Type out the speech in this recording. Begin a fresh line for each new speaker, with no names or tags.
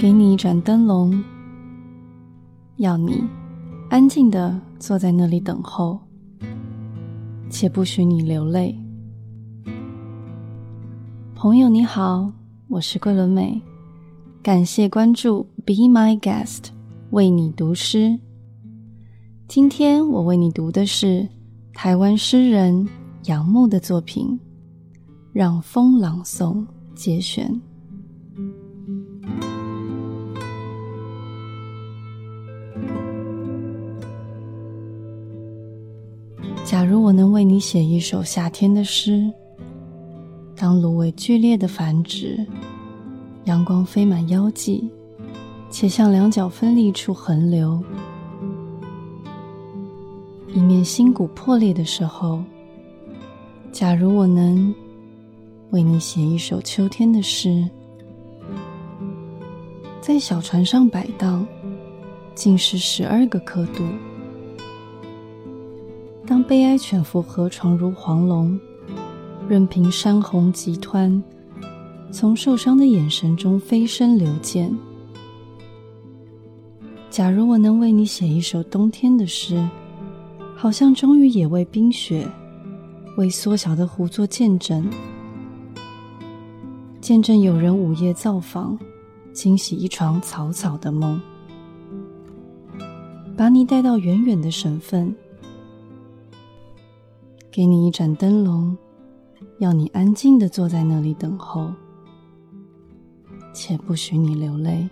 给你一盏灯笼，要你安静的坐在那里等候，且不许你流泪。朋友你好，我是桂纶镁，感谢关注，Be My Guest，为你读诗。今天我为你读的是台湾诗人杨牧的作品《让风朗诵》节选。假如我能为你写一首夏天的诗，当芦苇剧烈的繁殖，阳光飞满腰际，且向两脚分立处横流，一面心骨破裂的时候，假如我能为你写一首秋天的诗，在小船上摆荡，竟是十二个刻度。当悲哀犬伏河床如黄龙，任凭山洪急湍从受伤的眼神中飞身流溅。假如我能为你写一首冬天的诗，好像终于也为冰雪，为缩小的湖做见证，见证有人午夜造访，惊喜一床草草的梦，把你带到远远的省份。给你一盏灯笼，要你安静的坐在那里等候，且不许你流泪。